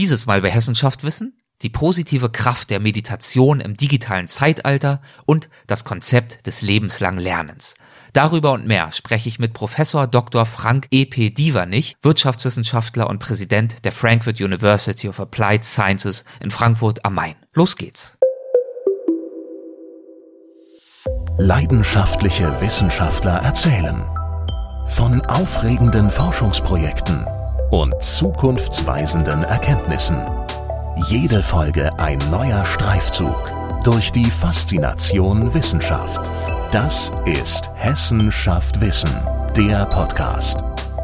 Dieses Mal bei Hessenschaft Wissen die positive Kraft der Meditation im digitalen Zeitalter und das Konzept des lebenslangen Lernens. Darüber und mehr spreche ich mit Professor Dr. Frank E.P. Dievernich, Wirtschaftswissenschaftler und Präsident der Frankfurt University of Applied Sciences in Frankfurt am Main. Los geht's. Leidenschaftliche Wissenschaftler erzählen von aufregenden Forschungsprojekten und zukunftsweisenden Erkenntnissen. Jede Folge ein neuer Streifzug durch die Faszination Wissenschaft. Das ist Hessen schafft Wissen, der Podcast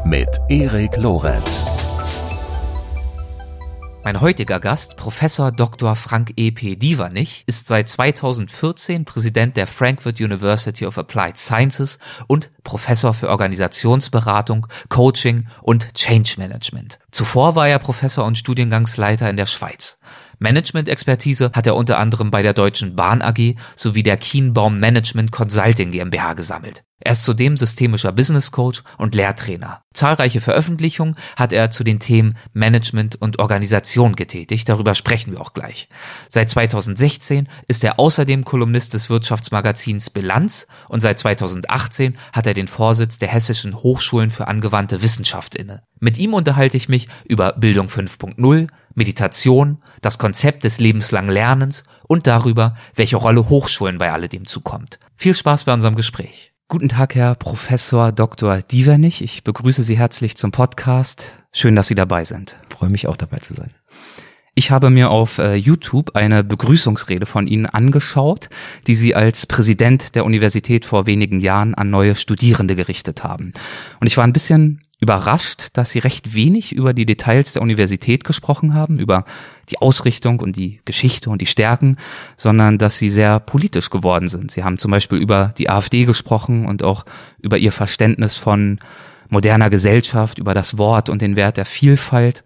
mit Erik Lorenz. Mein heutiger Gast, Professor Dr. Frank E.P. Dievernich, ist seit 2014 Präsident der Frankfurt University of Applied Sciences und Professor für Organisationsberatung, Coaching und Change Management. Zuvor war er Professor und Studiengangsleiter in der Schweiz. Management-Expertise hat er unter anderem bei der Deutschen Bahn AG sowie der Kienbaum Management Consulting GmbH gesammelt. Er ist zudem systemischer Business Coach und Lehrtrainer. Zahlreiche Veröffentlichungen hat er zu den Themen Management und Organisation getätigt, darüber sprechen wir auch gleich. Seit 2016 ist er außerdem Kolumnist des Wirtschaftsmagazins Bilanz und seit 2018 hat er den Vorsitz der Hessischen Hochschulen für angewandte Wissenschaft inne. Mit ihm unterhalte ich mich über Bildung 5.0, Meditation, das Konzept des lebenslangen Lernens und darüber, welche Rolle Hochschulen bei alledem zukommt. Viel Spaß bei unserem Gespräch. Guten Tag, Herr Professor Dr. Dievernich. Ich begrüße Sie herzlich zum Podcast. Schön, dass Sie dabei sind. Ich freue mich auch dabei zu sein. Ich habe mir auf äh, YouTube eine Begrüßungsrede von Ihnen angeschaut, die Sie als Präsident der Universität vor wenigen Jahren an neue Studierende gerichtet haben. Und ich war ein bisschen überrascht, dass Sie recht wenig über die Details der Universität gesprochen haben, über die Ausrichtung und die Geschichte und die Stärken, sondern dass Sie sehr politisch geworden sind. Sie haben zum Beispiel über die AfD gesprochen und auch über Ihr Verständnis von moderner Gesellschaft, über das Wort und den Wert der Vielfalt.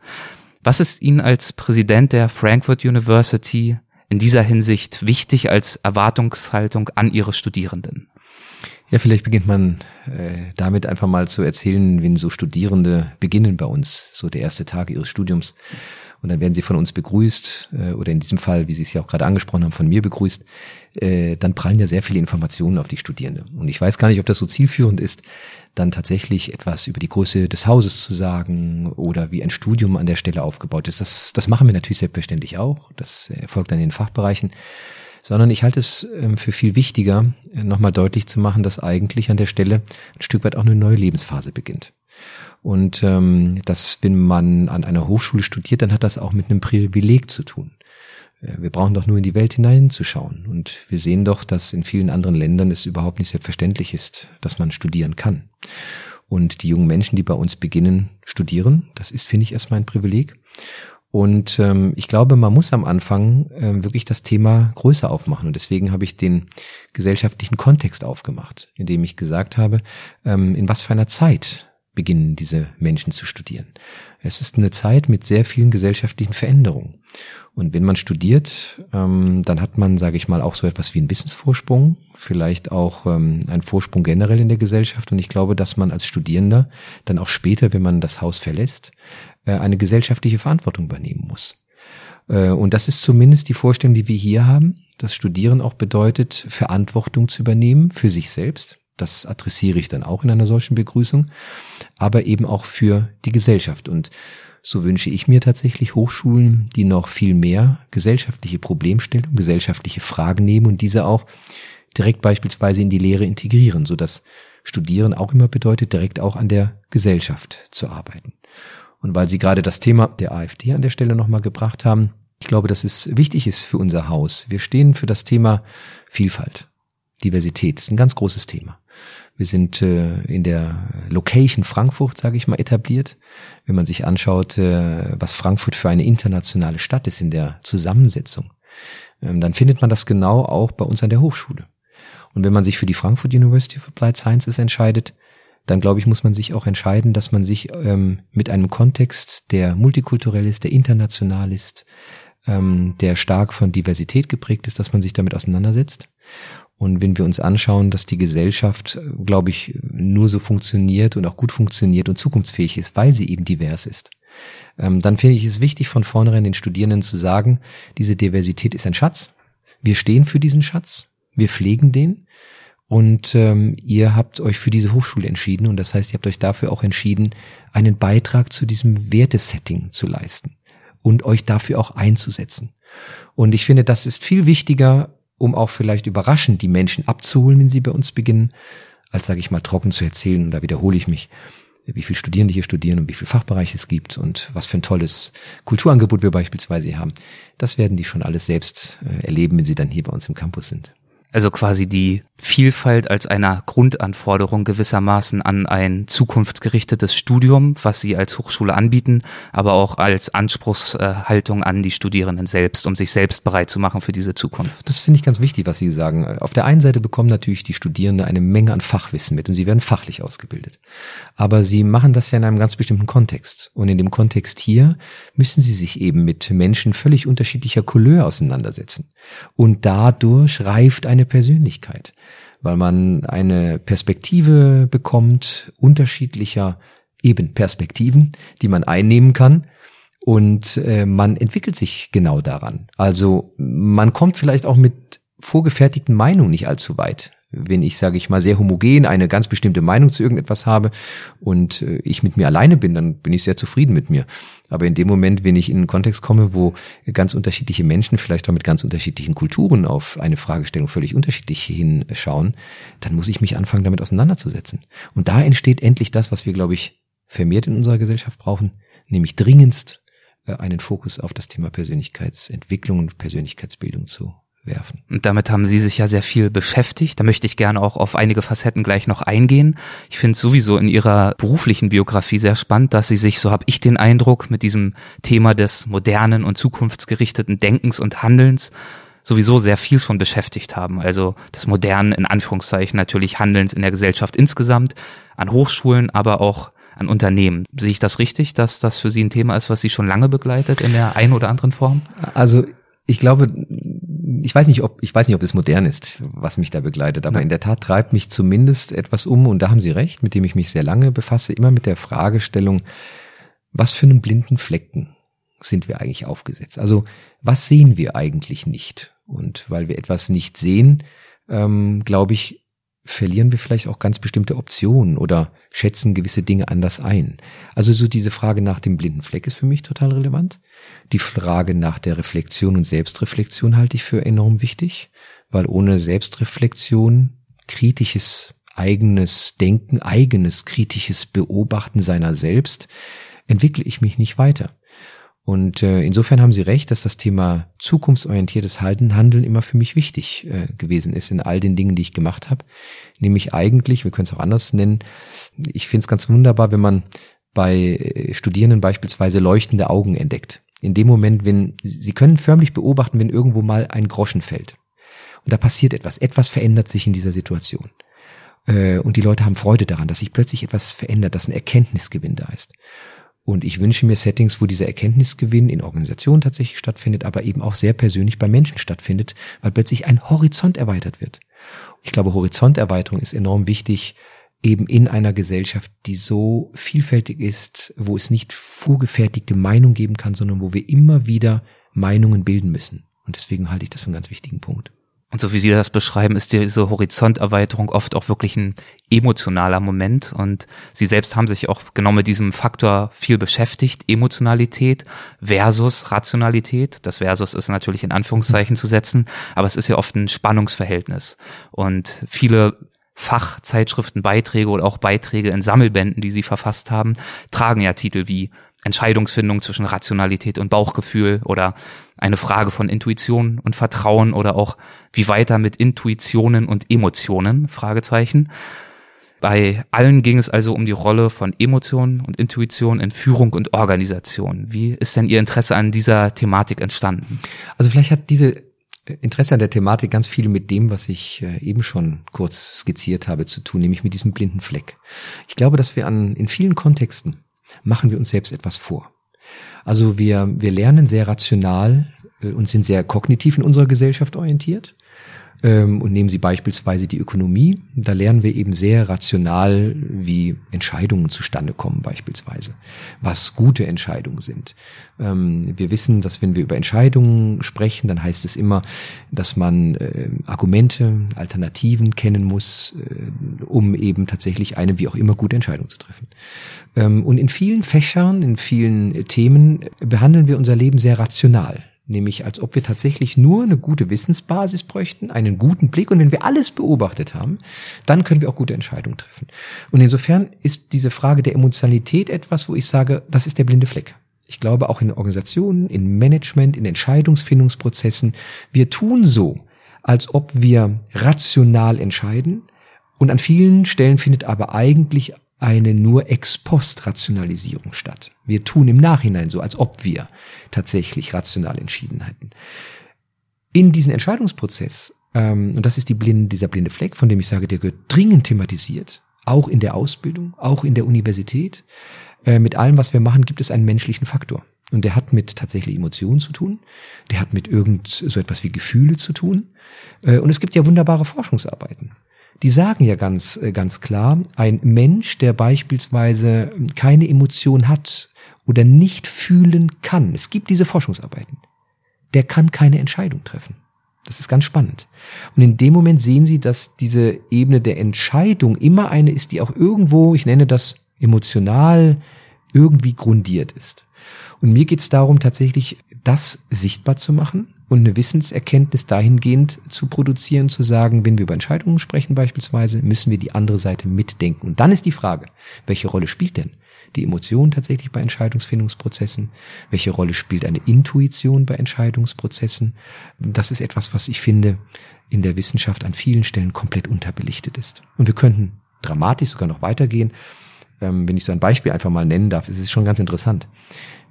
Was ist Ihnen als Präsident der Frankfurt University in dieser Hinsicht wichtig als Erwartungshaltung an Ihre Studierenden? Ja, vielleicht beginnt man äh, damit einfach mal zu erzählen, wenn so Studierende beginnen bei uns, so der erste Tag ihres Studiums. Und dann werden sie von uns begrüßt, äh, oder in diesem Fall, wie Sie es ja auch gerade angesprochen haben, von mir begrüßt. Äh, dann prallen ja sehr viele Informationen auf die Studierende. Und ich weiß gar nicht, ob das so zielführend ist, dann tatsächlich etwas über die Größe des Hauses zu sagen oder wie ein Studium an der Stelle aufgebaut ist. Das, das machen wir natürlich selbstverständlich auch. Das erfolgt dann in den Fachbereichen sondern ich halte es ähm, für viel wichtiger, äh, nochmal deutlich zu machen, dass eigentlich an der Stelle ein Stück weit auch eine neue Lebensphase beginnt. Und ähm, dass, wenn man an einer Hochschule studiert, dann hat das auch mit einem Privileg zu tun. Äh, wir brauchen doch nur in die Welt hineinzuschauen. Und wir sehen doch, dass in vielen anderen Ländern es überhaupt nicht selbstverständlich ist, dass man studieren kann. Und die jungen Menschen, die bei uns beginnen, studieren, das ist, finde ich, erstmal ein Privileg. Und ähm, ich glaube, man muss am Anfang ähm, wirklich das Thema größer aufmachen. Und deswegen habe ich den gesellschaftlichen Kontext aufgemacht, indem ich gesagt habe, ähm, in was für einer Zeit beginnen diese Menschen zu studieren. Es ist eine Zeit mit sehr vielen gesellschaftlichen Veränderungen. Und wenn man studiert, ähm, dann hat man, sage ich mal, auch so etwas wie einen Wissensvorsprung, vielleicht auch ähm, einen Vorsprung generell in der Gesellschaft. Und ich glaube, dass man als Studierender dann auch später, wenn man das Haus verlässt, äh, eine gesellschaftliche Verantwortung übernehmen muss. Äh, und das ist zumindest die Vorstellung, die wir hier haben. Das Studieren auch bedeutet, Verantwortung zu übernehmen für sich selbst. Das adressiere ich dann auch in einer solchen Begrüßung, aber eben auch für die Gesellschaft. Und so wünsche ich mir tatsächlich Hochschulen, die noch viel mehr gesellschaftliche Problemstellungen, gesellschaftliche Fragen nehmen und diese auch direkt beispielsweise in die Lehre integrieren, sodass Studieren auch immer bedeutet, direkt auch an der Gesellschaft zu arbeiten. Und weil Sie gerade das Thema der AfD an der Stelle nochmal gebracht haben, ich glaube, dass es wichtig ist für unser Haus. Wir stehen für das Thema Vielfalt, Diversität. Ist ein ganz großes Thema. Wir sind äh, in der Location Frankfurt, sage ich mal, etabliert. Wenn man sich anschaut, äh, was Frankfurt für eine internationale Stadt ist in der Zusammensetzung, ähm, dann findet man das genau auch bei uns an der Hochschule. Und wenn man sich für die Frankfurt University of Applied Sciences entscheidet, dann glaube ich, muss man sich auch entscheiden, dass man sich ähm, mit einem Kontext, der multikulturell ist, der international ist, ähm, der stark von Diversität geprägt ist, dass man sich damit auseinandersetzt. Und wenn wir uns anschauen, dass die Gesellschaft, glaube ich, nur so funktioniert und auch gut funktioniert und zukunftsfähig ist, weil sie eben divers ist, ähm, dann finde ich es wichtig, von vornherein den Studierenden zu sagen, diese Diversität ist ein Schatz. Wir stehen für diesen Schatz. Wir pflegen den. Und ähm, ihr habt euch für diese Hochschule entschieden und das heißt, ihr habt euch dafür auch entschieden, einen Beitrag zu diesem Wertesetting zu leisten und euch dafür auch einzusetzen. Und ich finde, das ist viel wichtiger, um auch vielleicht überraschend die Menschen abzuholen, wenn sie bei uns beginnen, als sage ich mal trocken zu erzählen. Und da wiederhole ich mich, wie viel Studierende hier studieren und wie viel Fachbereich es gibt und was für ein tolles Kulturangebot wir beispielsweise haben. Das werden die schon alles selbst äh, erleben, wenn sie dann hier bei uns im Campus sind. Also quasi die Vielfalt als einer Grundanforderung gewissermaßen an ein zukunftsgerichtetes Studium, was sie als Hochschule anbieten, aber auch als Anspruchshaltung an die Studierenden selbst, um sich selbst bereit zu machen für diese Zukunft. Das finde ich ganz wichtig, was Sie sagen. Auf der einen Seite bekommen natürlich die Studierenden eine Menge an Fachwissen mit und sie werden fachlich ausgebildet. Aber sie machen das ja in einem ganz bestimmten Kontext. Und in dem Kontext hier müssen sie sich eben mit Menschen völlig unterschiedlicher Couleur auseinandersetzen. Und dadurch reift eine Persönlichkeit weil man eine Perspektive bekommt, unterschiedlicher eben Perspektiven, die man einnehmen kann. Und äh, man entwickelt sich genau daran. Also man kommt vielleicht auch mit vorgefertigten Meinungen nicht allzu weit wenn ich, sage ich mal, sehr homogen eine ganz bestimmte Meinung zu irgendetwas habe und äh, ich mit mir alleine bin, dann bin ich sehr zufrieden mit mir. Aber in dem Moment, wenn ich in einen Kontext komme, wo ganz unterschiedliche Menschen, vielleicht auch mit ganz unterschiedlichen Kulturen auf eine Fragestellung völlig unterschiedlich hinschauen, dann muss ich mich anfangen, damit auseinanderzusetzen. Und da entsteht endlich das, was wir, glaube ich, vermehrt in unserer Gesellschaft brauchen, nämlich dringendst äh, einen Fokus auf das Thema Persönlichkeitsentwicklung und Persönlichkeitsbildung zu werfen. Und damit haben Sie sich ja sehr viel beschäftigt. Da möchte ich gerne auch auf einige Facetten gleich noch eingehen. Ich finde es sowieso in Ihrer beruflichen Biografie sehr spannend, dass Sie sich, so habe ich den Eindruck, mit diesem Thema des modernen und zukunftsgerichteten Denkens und Handelns sowieso sehr viel schon beschäftigt haben. Also des modernen, in Anführungszeichen natürlich Handelns in der Gesellschaft insgesamt, an Hochschulen, aber auch an Unternehmen. Sehe ich das richtig, dass das für Sie ein Thema ist, was Sie schon lange begleitet in der einen oder anderen Form? Also ich glaube, ich weiß nicht, ob ich weiß nicht, ob es modern ist, was mich da begleitet, aber ja. in der Tat treibt mich zumindest etwas um und da haben Sie recht, mit dem ich mich sehr lange befasse, immer mit der Fragestellung, was für einen blinden Flecken sind wir eigentlich aufgesetzt? Also was sehen wir eigentlich nicht? Und weil wir etwas nicht sehen, ähm, glaube ich, verlieren wir vielleicht auch ganz bestimmte Optionen oder schätzen gewisse Dinge anders ein. Also so diese Frage nach dem blinden Fleck ist für mich total relevant. Die Frage nach der Reflexion und Selbstreflexion halte ich für enorm wichtig, weil ohne Selbstreflexion, kritisches eigenes Denken, eigenes kritisches Beobachten seiner selbst, entwickle ich mich nicht weiter. Und äh, insofern haben Sie recht, dass das Thema zukunftsorientiertes Halten, Handeln immer für mich wichtig äh, gewesen ist in all den Dingen, die ich gemacht habe. Nämlich eigentlich, wir können es auch anders nennen, ich finde es ganz wunderbar, wenn man bei äh, Studierenden beispielsweise leuchtende Augen entdeckt. In dem Moment, wenn sie können förmlich beobachten, wenn irgendwo mal ein Groschen fällt. Und da passiert etwas, etwas verändert sich in dieser Situation. Äh, und die Leute haben Freude daran, dass sich plötzlich etwas verändert, dass ein Erkenntnisgewinn da ist. Und ich wünsche mir Settings, wo dieser Erkenntnisgewinn in Organisationen tatsächlich stattfindet, aber eben auch sehr persönlich bei Menschen stattfindet, weil plötzlich ein Horizont erweitert wird. Ich glaube, Horizonterweiterung ist enorm wichtig, eben in einer Gesellschaft, die so vielfältig ist, wo es nicht vorgefertigte Meinung geben kann, sondern wo wir immer wieder Meinungen bilden müssen. Und deswegen halte ich das für einen ganz wichtigen Punkt. Und so wie Sie das beschreiben, ist diese Horizonterweiterung oft auch wirklich ein emotionaler Moment. Und Sie selbst haben sich auch genau mit diesem Faktor viel beschäftigt. Emotionalität versus Rationalität. Das Versus ist natürlich in Anführungszeichen zu setzen, aber es ist ja oft ein Spannungsverhältnis. Und viele Fachzeitschriften, Beiträge oder auch Beiträge in Sammelbänden, die sie verfasst haben, tragen ja Titel wie Entscheidungsfindung zwischen Rationalität und Bauchgefühl oder eine Frage von Intuition und Vertrauen oder auch wie weiter mit Intuitionen und Emotionen, Fragezeichen. Bei allen ging es also um die Rolle von Emotionen und Intuition in Führung und Organisation. Wie ist denn Ihr Interesse an dieser Thematik entstanden? Also vielleicht hat diese Interesse an der Thematik ganz viel mit dem, was ich äh, eben schon kurz skizziert habe, zu tun, nämlich mit diesem blinden Fleck. Ich glaube, dass wir an, in vielen Kontexten machen wir uns selbst etwas vor. Also wir, wir lernen sehr rational äh, und sind sehr kognitiv in unserer Gesellschaft orientiert. Ähm, und nehmen Sie beispielsweise die Ökonomie. Da lernen wir eben sehr rational, wie Entscheidungen zustande kommen beispielsweise, was gute Entscheidungen sind. Ähm, wir wissen, dass wenn wir über Entscheidungen sprechen, dann heißt es immer, dass man äh, Argumente, Alternativen kennen muss, äh, um eben tatsächlich eine wie auch immer gute Entscheidung zu treffen. Ähm, und in vielen Fächern, in vielen Themen behandeln wir unser Leben sehr rational nämlich als ob wir tatsächlich nur eine gute Wissensbasis bräuchten, einen guten Blick und wenn wir alles beobachtet haben, dann können wir auch gute Entscheidungen treffen. Und insofern ist diese Frage der Emotionalität etwas, wo ich sage, das ist der blinde Fleck. Ich glaube auch in Organisationen, in Management, in Entscheidungsfindungsprozessen, wir tun so, als ob wir rational entscheiden und an vielen Stellen findet aber eigentlich eine nur Ex-Post-Rationalisierung statt. Wir tun im Nachhinein so, als ob wir tatsächlich rational entschieden hätten. In diesen Entscheidungsprozess, ähm, und das ist die blinde, dieser blinde Fleck, von dem ich sage, der gehört dringend thematisiert, auch in der Ausbildung, auch in der Universität, äh, mit allem, was wir machen, gibt es einen menschlichen Faktor. Und der hat mit tatsächlich Emotionen zu tun, der hat mit irgend so etwas wie Gefühle zu tun. Äh, und es gibt ja wunderbare Forschungsarbeiten die sagen ja ganz, äh, ganz klar, ein Mensch, der beispielsweise keine Emotion hat oder nicht fühlen kann, es gibt diese Forschungsarbeiten, der kann keine Entscheidung treffen. Das ist ganz spannend. Und in dem Moment sehen Sie, dass diese Ebene der Entscheidung immer eine ist, die auch irgendwo, ich nenne das emotional, irgendwie grundiert ist. Und mir geht es darum, tatsächlich das sichtbar zu machen und eine Wissenserkenntnis dahingehend zu produzieren, zu sagen, wenn wir über Entscheidungen sprechen beispielsweise, müssen wir die andere Seite mitdenken. Und dann ist die Frage, welche Rolle spielt denn die Emotion tatsächlich bei Entscheidungsfindungsprozessen? Welche Rolle spielt eine Intuition bei Entscheidungsprozessen? Das ist etwas, was ich finde, in der Wissenschaft an vielen Stellen komplett unterbelichtet ist. Und wir könnten dramatisch sogar noch weitergehen. Ähm, wenn ich so ein Beispiel einfach mal nennen darf, es ist schon ganz interessant.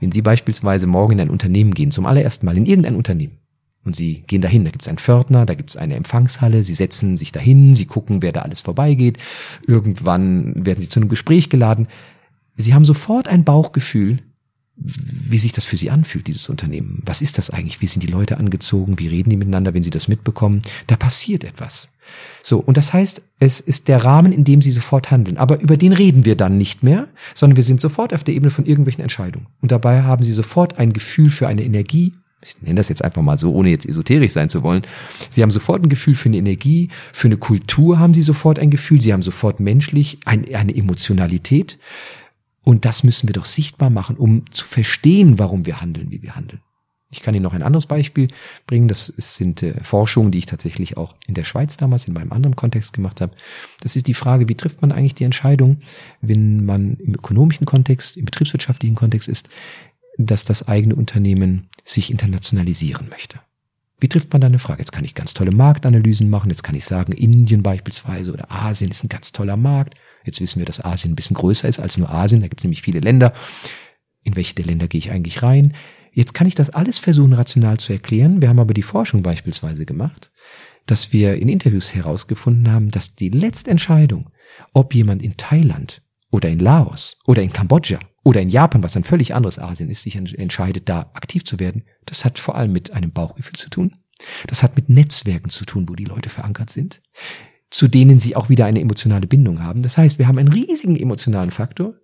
Wenn Sie beispielsweise morgen in ein Unternehmen gehen, zum allerersten Mal in irgendein Unternehmen, und Sie gehen dahin, da gibt es einen Pförtner, da gibt es eine Empfangshalle, Sie setzen sich dahin, Sie gucken, wer da alles vorbeigeht, irgendwann werden Sie zu einem Gespräch geladen. Sie haben sofort ein Bauchgefühl, wie sich das für Sie anfühlt, dieses Unternehmen. Was ist das eigentlich? Wie sind die Leute angezogen? Wie reden die miteinander, wenn Sie das mitbekommen? Da passiert etwas. So, und das heißt, es ist der Rahmen, in dem Sie sofort handeln. Aber über den reden wir dann nicht mehr, sondern wir sind sofort auf der Ebene von irgendwelchen Entscheidungen. Und dabei haben Sie sofort ein Gefühl für eine Energie, ich nenne das jetzt einfach mal so, ohne jetzt esoterisch sein zu wollen. Sie haben sofort ein Gefühl für eine Energie, für eine Kultur haben Sie sofort ein Gefühl, Sie haben sofort menschlich ein, eine Emotionalität. Und das müssen wir doch sichtbar machen, um zu verstehen, warum wir handeln, wie wir handeln. Ich kann Ihnen noch ein anderes Beispiel bringen. Das sind äh, Forschungen, die ich tatsächlich auch in der Schweiz damals in meinem anderen Kontext gemacht habe. Das ist die Frage, wie trifft man eigentlich die Entscheidung, wenn man im ökonomischen Kontext, im betriebswirtschaftlichen Kontext ist, dass das eigene Unternehmen sich internationalisieren möchte. Wie trifft man da eine Frage? Jetzt kann ich ganz tolle Marktanalysen machen. Jetzt kann ich sagen, Indien beispielsweise oder Asien ist ein ganz toller Markt. Jetzt wissen wir, dass Asien ein bisschen größer ist als nur Asien. Da gibt es nämlich viele Länder. In welche der Länder gehe ich eigentlich rein? Jetzt kann ich das alles versuchen rational zu erklären. Wir haben aber die Forschung beispielsweise gemacht, dass wir in Interviews herausgefunden haben, dass die letzte Entscheidung, ob jemand in Thailand oder in Laos oder in Kambodscha oder in Japan, was ein völlig anderes Asien ist, sich entscheidet, da aktiv zu werden, das hat vor allem mit einem Bauchgefühl zu tun. Das hat mit Netzwerken zu tun, wo die Leute verankert sind, zu denen sie auch wieder eine emotionale Bindung haben. Das heißt, wir haben einen riesigen emotionalen Faktor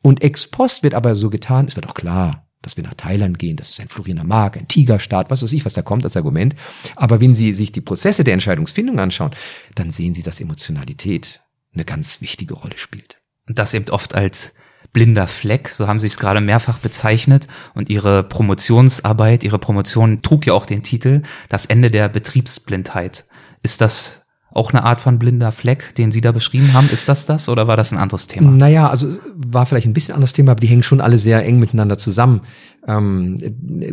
und ex post wird aber so getan, es wird auch klar, dass wir nach Thailand gehen, das ist ein florierender Markt, ein Tigerstaat, was weiß ich, was da kommt als Argument. Aber wenn Sie sich die Prozesse der Entscheidungsfindung anschauen, dann sehen Sie, dass Emotionalität eine ganz wichtige Rolle spielt. Und das eben oft als blinder Fleck, so haben sie es gerade mehrfach bezeichnet. Und ihre Promotionsarbeit, ihre Promotion trug ja auch den Titel Das Ende der Betriebsblindheit. Ist das auch eine Art von blinder Fleck, den Sie da beschrieben haben. Ist das das oder war das ein anderes Thema? Naja, also war vielleicht ein bisschen anderes Thema, aber die hängen schon alle sehr eng miteinander zusammen. Ähm,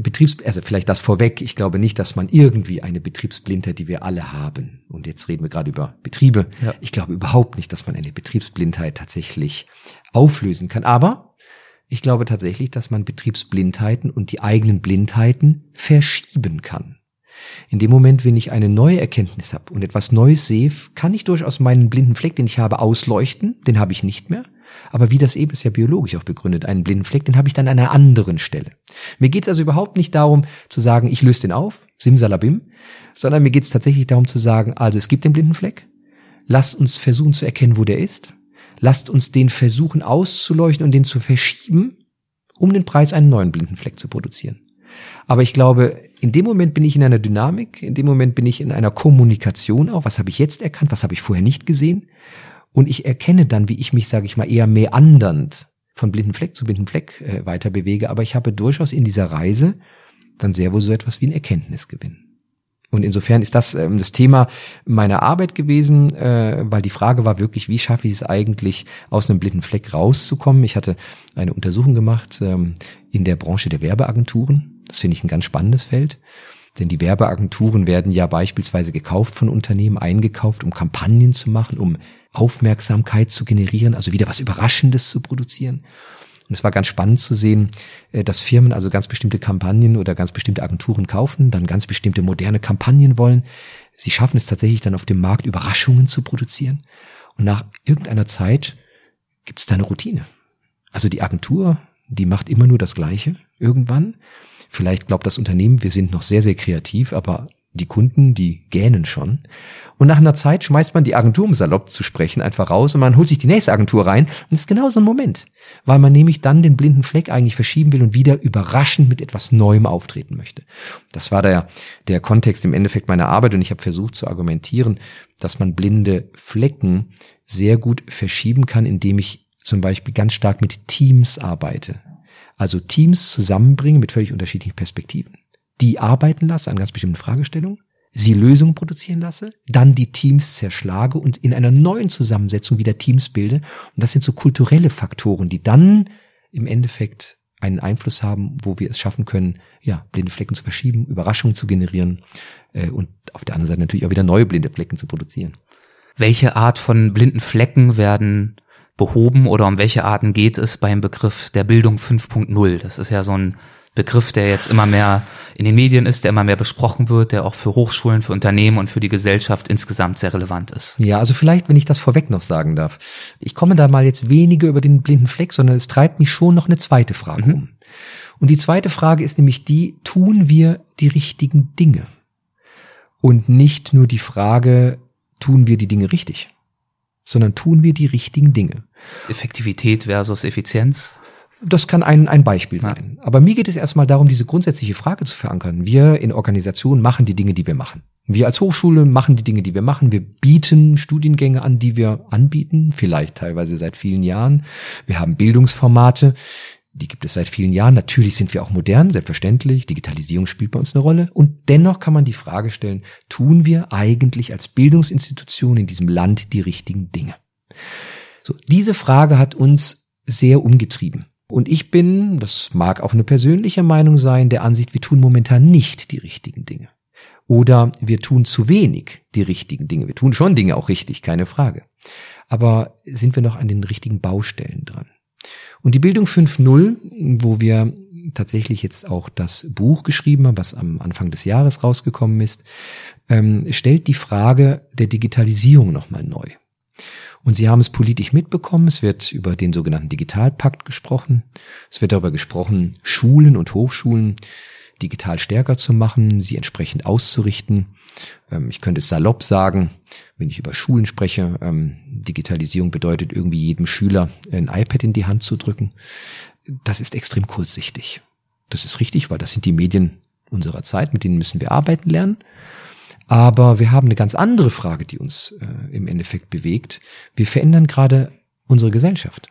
Betriebs, also vielleicht das vorweg. Ich glaube nicht, dass man irgendwie eine Betriebsblindheit, die wir alle haben. Und jetzt reden wir gerade über Betriebe. Ja. Ich glaube überhaupt nicht, dass man eine Betriebsblindheit tatsächlich auflösen kann. Aber ich glaube tatsächlich, dass man Betriebsblindheiten und die eigenen Blindheiten verschieben kann. In dem Moment, wenn ich eine neue Erkenntnis habe und etwas Neues sehe, kann ich durchaus meinen blinden Fleck, den ich habe, ausleuchten. Den habe ich nicht mehr. aber wie das eben ist ja biologisch auch begründet, einen blinden Fleck, den habe ich dann an einer anderen Stelle. Mir geht es also überhaupt nicht darum zu sagen, ich löse den auf, simsalabim, sondern mir geht es tatsächlich darum zu sagen, also es gibt den blinden Fleck, lasst uns versuchen zu erkennen, wo der ist, lasst uns den versuchen auszuleuchten und den zu verschieben, um den Preis einen neuen blinden Fleck zu produzieren. Aber ich glaube, in dem Moment bin ich in einer Dynamik, in dem Moment bin ich in einer Kommunikation auch. Was habe ich jetzt erkannt, was habe ich vorher nicht gesehen? Und ich erkenne dann, wie ich mich, sage ich mal, eher meandernd von blinden Fleck zu blinden Fleck äh, weiter bewege. Aber ich habe durchaus in dieser Reise dann sehr wohl so etwas wie ein Erkenntnisgewinn. Und insofern ist das ähm, das Thema meiner Arbeit gewesen, äh, weil die Frage war wirklich, wie schaffe ich es eigentlich, aus einem blinden Fleck rauszukommen? Ich hatte eine Untersuchung gemacht ähm, in der Branche der Werbeagenturen das finde ich ein ganz spannendes Feld. Denn die Werbeagenturen werden ja beispielsweise gekauft von Unternehmen, eingekauft, um Kampagnen zu machen, um Aufmerksamkeit zu generieren, also wieder was Überraschendes zu produzieren. Und es war ganz spannend zu sehen, äh, dass Firmen also ganz bestimmte Kampagnen oder ganz bestimmte Agenturen kaufen, dann ganz bestimmte moderne Kampagnen wollen. Sie schaffen es tatsächlich dann auf dem Markt Überraschungen zu produzieren. Und nach irgendeiner Zeit gibt es da eine Routine. Also die Agentur, die macht immer nur das Gleiche irgendwann. Vielleicht glaubt das Unternehmen, wir sind noch sehr, sehr kreativ, aber die Kunden, die gähnen schon. Und nach einer Zeit schmeißt man die Agentur, um salopp zu sprechen, einfach raus und man holt sich die nächste Agentur rein. Und das ist genau so ein Moment, weil man nämlich dann den blinden Fleck eigentlich verschieben will und wieder überraschend mit etwas Neuem auftreten möchte. Das war der, der Kontext im Endeffekt meiner Arbeit und ich habe versucht zu argumentieren, dass man blinde Flecken sehr gut verschieben kann, indem ich zum Beispiel ganz stark mit Teams arbeite. Also Teams zusammenbringen mit völlig unterschiedlichen Perspektiven, die arbeiten lasse an ganz bestimmten Fragestellungen, sie Lösungen produzieren lasse, dann die Teams zerschlage und in einer neuen Zusammensetzung wieder Teams bilde. Und das sind so kulturelle Faktoren, die dann im Endeffekt einen Einfluss haben, wo wir es schaffen können, ja, blinde Flecken zu verschieben, Überraschungen zu generieren äh, und auf der anderen Seite natürlich auch wieder neue blinde Flecken zu produzieren. Welche Art von blinden Flecken werden behoben oder um welche Arten geht es beim Begriff der Bildung 5.0? Das ist ja so ein Begriff, der jetzt immer mehr in den Medien ist, der immer mehr besprochen wird, der auch für Hochschulen, für Unternehmen und für die Gesellschaft insgesamt sehr relevant ist. Ja, also vielleicht, wenn ich das vorweg noch sagen darf. Ich komme da mal jetzt weniger über den blinden Fleck, sondern es treibt mich schon noch eine zweite Frage mhm. um. Und die zweite Frage ist nämlich die, tun wir die richtigen Dinge? Und nicht nur die Frage, tun wir die Dinge richtig? Sondern tun wir die richtigen Dinge. Effektivität versus Effizienz? Das kann ein, ein Beispiel sein. Aber mir geht es erstmal darum, diese grundsätzliche Frage zu verankern. Wir in Organisationen machen die Dinge, die wir machen. Wir als Hochschule machen die Dinge, die wir machen. Wir bieten Studiengänge an, die wir anbieten, vielleicht teilweise seit vielen Jahren. Wir haben Bildungsformate, die gibt es seit vielen Jahren. Natürlich sind wir auch modern, selbstverständlich. Digitalisierung spielt bei uns eine Rolle. Und dennoch kann man die Frage stellen, tun wir eigentlich als Bildungsinstitution in diesem Land die richtigen Dinge? So, diese Frage hat uns sehr umgetrieben. Und ich bin, das mag auch eine persönliche Meinung sein, der Ansicht, wir tun momentan nicht die richtigen Dinge. Oder wir tun zu wenig die richtigen Dinge. Wir tun schon Dinge auch richtig, keine Frage. Aber sind wir noch an den richtigen Baustellen dran? Und die Bildung 5.0, wo wir tatsächlich jetzt auch das Buch geschrieben haben, was am Anfang des Jahres rausgekommen ist, ähm, stellt die Frage der Digitalisierung nochmal neu. Und Sie haben es politisch mitbekommen, es wird über den sogenannten Digitalpakt gesprochen, es wird darüber gesprochen, Schulen und Hochschulen digital stärker zu machen, sie entsprechend auszurichten. Ähm, ich könnte es salopp sagen, wenn ich über Schulen spreche, ähm, Digitalisierung bedeutet irgendwie jedem Schüler ein iPad in die Hand zu drücken. Das ist extrem kurzsichtig. Das ist richtig, weil das sind die Medien unserer Zeit, mit denen müssen wir arbeiten lernen. Aber wir haben eine ganz andere Frage, die uns äh, im Endeffekt bewegt. Wir verändern gerade unsere Gesellschaft.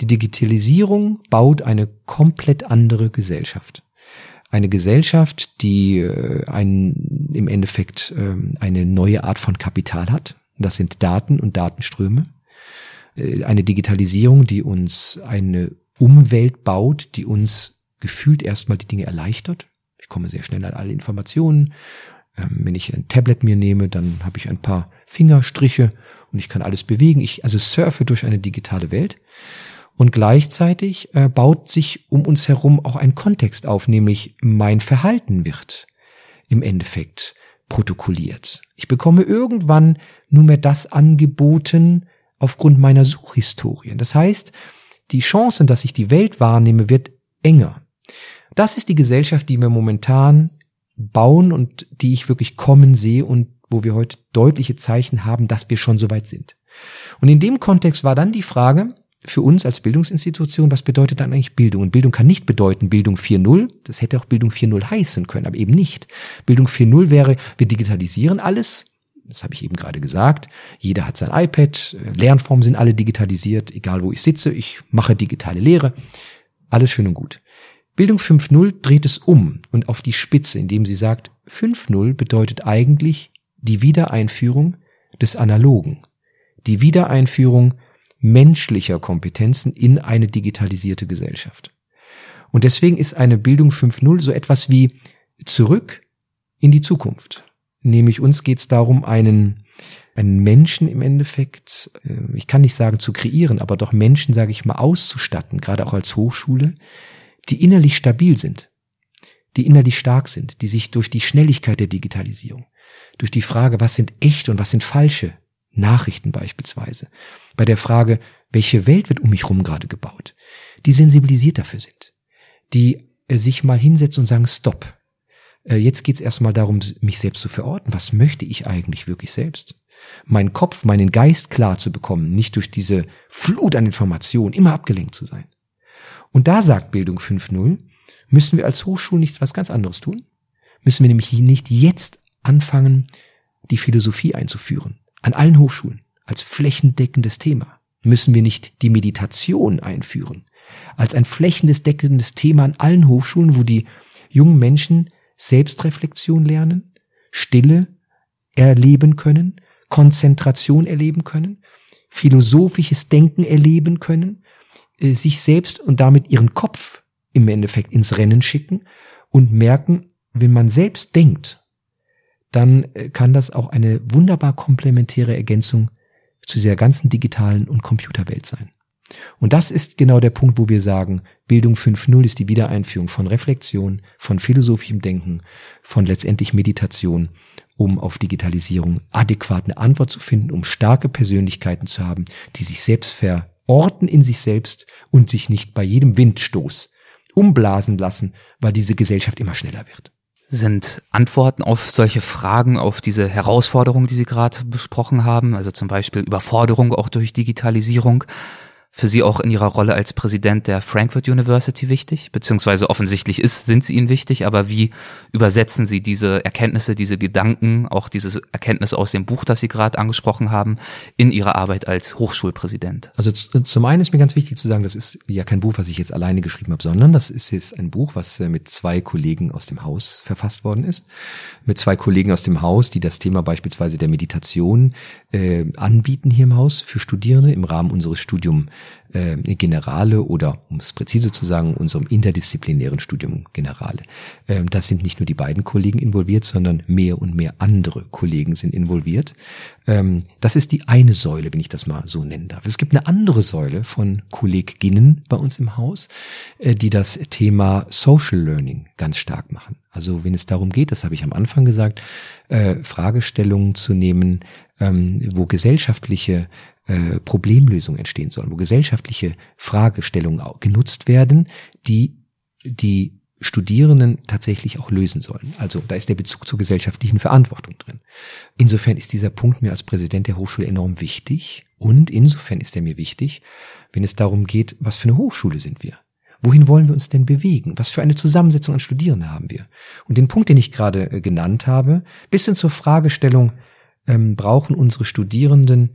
Die Digitalisierung baut eine komplett andere Gesellschaft eine Gesellschaft, die äh, ein, im Endeffekt äh, eine neue Art von Kapital hat. Das sind Daten und Datenströme. Äh, eine Digitalisierung, die uns eine Umwelt baut, die uns gefühlt erstmal die Dinge erleichtert. Ich komme sehr schnell an alle Informationen. Ähm, wenn ich ein Tablet mir nehme, dann habe ich ein paar Fingerstriche und ich kann alles bewegen. Ich also surfe durch eine digitale Welt. Und gleichzeitig äh, baut sich um uns herum auch ein Kontext auf, nämlich mein Verhalten wird im Endeffekt protokolliert. Ich bekomme irgendwann nur mehr das angeboten, aufgrund meiner Suchhistorien. Das heißt, die Chancen, dass ich die Welt wahrnehme, wird enger. Das ist die Gesellschaft, die wir momentan bauen und die ich wirklich kommen sehe und wo wir heute deutliche Zeichen haben, dass wir schon so weit sind. Und in dem Kontext war dann die Frage für uns als Bildungsinstitution, was bedeutet dann eigentlich Bildung? Und Bildung kann nicht bedeuten Bildung 4.0, das hätte auch Bildung 4.0 heißen können, aber eben nicht. Bildung 4.0 wäre, wir digitalisieren alles, das habe ich eben gerade gesagt. Jeder hat sein iPad, Lernformen sind alle digitalisiert, egal wo ich sitze, ich mache digitale Lehre. Alles schön und gut. Bildung 5.0 dreht es um und auf die Spitze, indem sie sagt, 5.0 bedeutet eigentlich die Wiedereinführung des Analogen, die Wiedereinführung menschlicher Kompetenzen in eine digitalisierte Gesellschaft. Und deswegen ist eine Bildung 5.0 so etwas wie zurück in die Zukunft. Nämlich uns geht es darum, einen, einen Menschen im Endeffekt, äh, ich kann nicht sagen zu kreieren, aber doch Menschen, sage ich mal, auszustatten, gerade auch als Hochschule, die innerlich stabil sind, die innerlich stark sind, die sich durch die Schnelligkeit der Digitalisierung, durch die Frage, was sind echte und was sind falsche Nachrichten beispielsweise, bei der Frage, welche Welt wird um mich herum gerade gebaut, die sensibilisiert dafür sind, die äh, sich mal hinsetzen und sagen, stopp, äh, jetzt geht's erstmal darum, mich selbst zu verorten. Was möchte ich eigentlich wirklich selbst? Meinen Kopf, meinen Geist klar zu bekommen, nicht durch diese Flut an Informationen immer abgelenkt zu sein. Und da sagt Bildung 5.0, müssen wir als Hochschule nicht was ganz anderes tun? Müssen wir nämlich nicht jetzt anfangen, die Philosophie einzuführen? An allen Hochschulen als flächendeckendes Thema. Müssen wir nicht die Meditation einführen? Als ein flächendeckendes Thema an allen Hochschulen, wo die jungen Menschen Selbstreflexion lernen, Stille erleben können, Konzentration erleben können, philosophisches Denken erleben können, äh, sich selbst und damit ihren Kopf im Endeffekt ins Rennen schicken und merken, wenn man selbst denkt, dann äh, kann das auch eine wunderbar komplementäre Ergänzung zu dieser ganzen digitalen und Computerwelt sein. Und das ist genau der Punkt, wo wir sagen, Bildung 5.0 ist die Wiedereinführung von Reflexion, von philosophischem Denken, von letztendlich Meditation, um auf Digitalisierung adäquat eine Antwort zu finden, um starke Persönlichkeiten zu haben, die sich selbst ver orten in sich selbst und sich nicht bei jedem Windstoß umblasen lassen, weil diese Gesellschaft immer schneller wird. Sind Antworten auf solche Fragen, auf diese Herausforderungen, die Sie gerade besprochen haben, also zum Beispiel Überforderung auch durch Digitalisierung, für Sie auch in Ihrer Rolle als Präsident der Frankfurt University wichtig? Beziehungsweise offensichtlich ist, sind sie Ihnen wichtig, aber wie übersetzen Sie diese Erkenntnisse, diese Gedanken, auch diese Erkenntnis aus dem Buch, das Sie gerade angesprochen haben, in Ihre Arbeit als Hochschulpräsident? Also zum einen ist mir ganz wichtig zu sagen, das ist ja kein Buch, was ich jetzt alleine geschrieben habe, sondern das ist jetzt ein Buch, was äh, mit zwei Kollegen aus dem Haus verfasst worden ist. Mit zwei Kollegen aus dem Haus, die das Thema beispielsweise der Meditation äh, anbieten hier im Haus für Studierende im Rahmen unseres Studiums äh, Generale oder, um es präzise zu sagen, unserem interdisziplinären Studium Generale. Ähm, das sind nicht nur die beiden Kollegen involviert, sondern mehr und mehr andere Kollegen sind involviert. Ähm, das ist die eine Säule, wenn ich das mal so nennen darf. Es gibt eine andere Säule von Kolleginnen bei uns im Haus, äh, die das Thema Social Learning ganz stark machen. Also wenn es darum geht, das habe ich am Anfang gesagt, äh, Fragestellungen zu nehmen, ähm, wo gesellschaftliche äh, Problemlösungen entstehen sollen, wo gesellschaftliche Fragestellungen genutzt werden, die die Studierenden tatsächlich auch lösen sollen. Also da ist der Bezug zur gesellschaftlichen Verantwortung drin. Insofern ist dieser Punkt mir als Präsident der Hochschule enorm wichtig und insofern ist er mir wichtig, wenn es darum geht, was für eine Hochschule sind wir? Wohin wollen wir uns denn bewegen? Was für eine Zusammensetzung an Studierenden haben wir? Und den Punkt, den ich gerade äh, genannt habe, bis hin zur Fragestellung, ähm, brauchen unsere Studierenden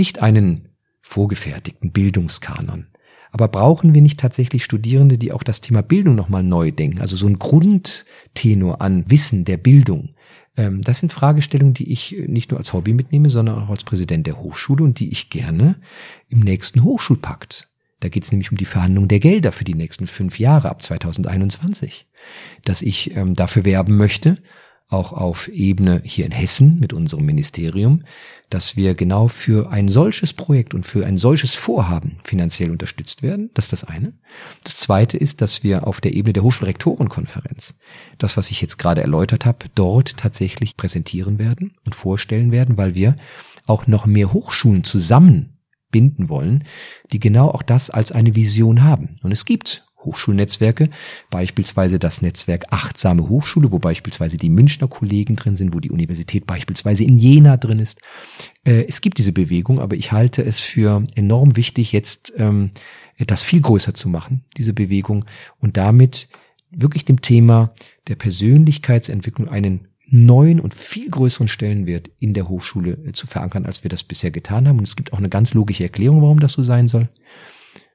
nicht einen vorgefertigten Bildungskanon. Aber brauchen wir nicht tatsächlich Studierende, die auch das Thema Bildung nochmal neu denken? Also so ein Grundtenor an Wissen der Bildung. Ähm, das sind Fragestellungen, die ich nicht nur als Hobby mitnehme, sondern auch als Präsident der Hochschule und die ich gerne im nächsten Hochschulpakt. Da geht es nämlich um die Verhandlung der Gelder für die nächsten fünf Jahre ab 2021. Dass ich ähm, dafür werben möchte, auch auf Ebene hier in Hessen mit unserem Ministerium, dass wir genau für ein solches Projekt und für ein solches Vorhaben finanziell unterstützt werden. Das ist das eine. Das zweite ist, dass wir auf der Ebene der Hochschulrektorenkonferenz das, was ich jetzt gerade erläutert habe, dort tatsächlich präsentieren werden und vorstellen werden, weil wir auch noch mehr Hochschulen zusammen binden wollen, die genau auch das als eine Vision haben. Und es gibt Hochschulnetzwerke, beispielsweise das Netzwerk Achtsame Hochschule, wo beispielsweise die Münchner Kollegen drin sind, wo die Universität beispielsweise in Jena drin ist. Äh, es gibt diese Bewegung, aber ich halte es für enorm wichtig, jetzt ähm, das viel größer zu machen, diese Bewegung, und damit wirklich dem Thema der Persönlichkeitsentwicklung einen neuen und viel größeren Stellenwert in der Hochschule äh, zu verankern, als wir das bisher getan haben. Und es gibt auch eine ganz logische Erklärung, warum das so sein soll.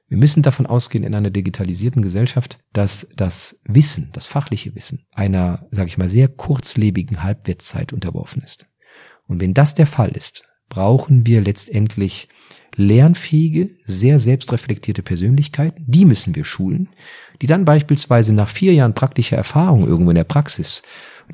Wir müssen davon ausgehen in einer digitalisierten Gesellschaft, dass das Wissen, das fachliche Wissen einer, sage ich mal, sehr kurzlebigen Halbwertszeit unterworfen ist. Und wenn das der Fall ist, brauchen wir letztendlich lernfähige, sehr selbstreflektierte Persönlichkeiten, die müssen wir schulen, die dann beispielsweise nach vier Jahren praktischer Erfahrung irgendwo in der Praxis,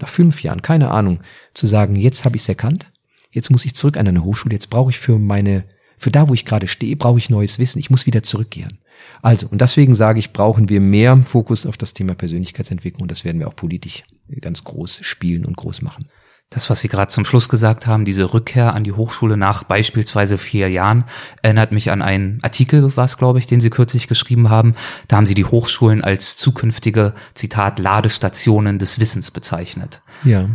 nach fünf Jahren, keine Ahnung, zu sagen, jetzt habe ich es erkannt, jetzt muss ich zurück an eine Hochschule, jetzt brauche ich für meine für da, wo ich gerade stehe, brauche ich neues Wissen. Ich muss wieder zurückkehren. Also, und deswegen sage ich, brauchen wir mehr Fokus auf das Thema Persönlichkeitsentwicklung und das werden wir auch politisch ganz groß spielen und groß machen. Das, was Sie gerade zum Schluss gesagt haben, diese Rückkehr an die Hochschule nach beispielsweise vier Jahren, erinnert mich an einen Artikel, was glaube ich, den Sie kürzlich geschrieben haben. Da haben Sie die Hochschulen als zukünftige, Zitat, Ladestationen des Wissens bezeichnet. Ja.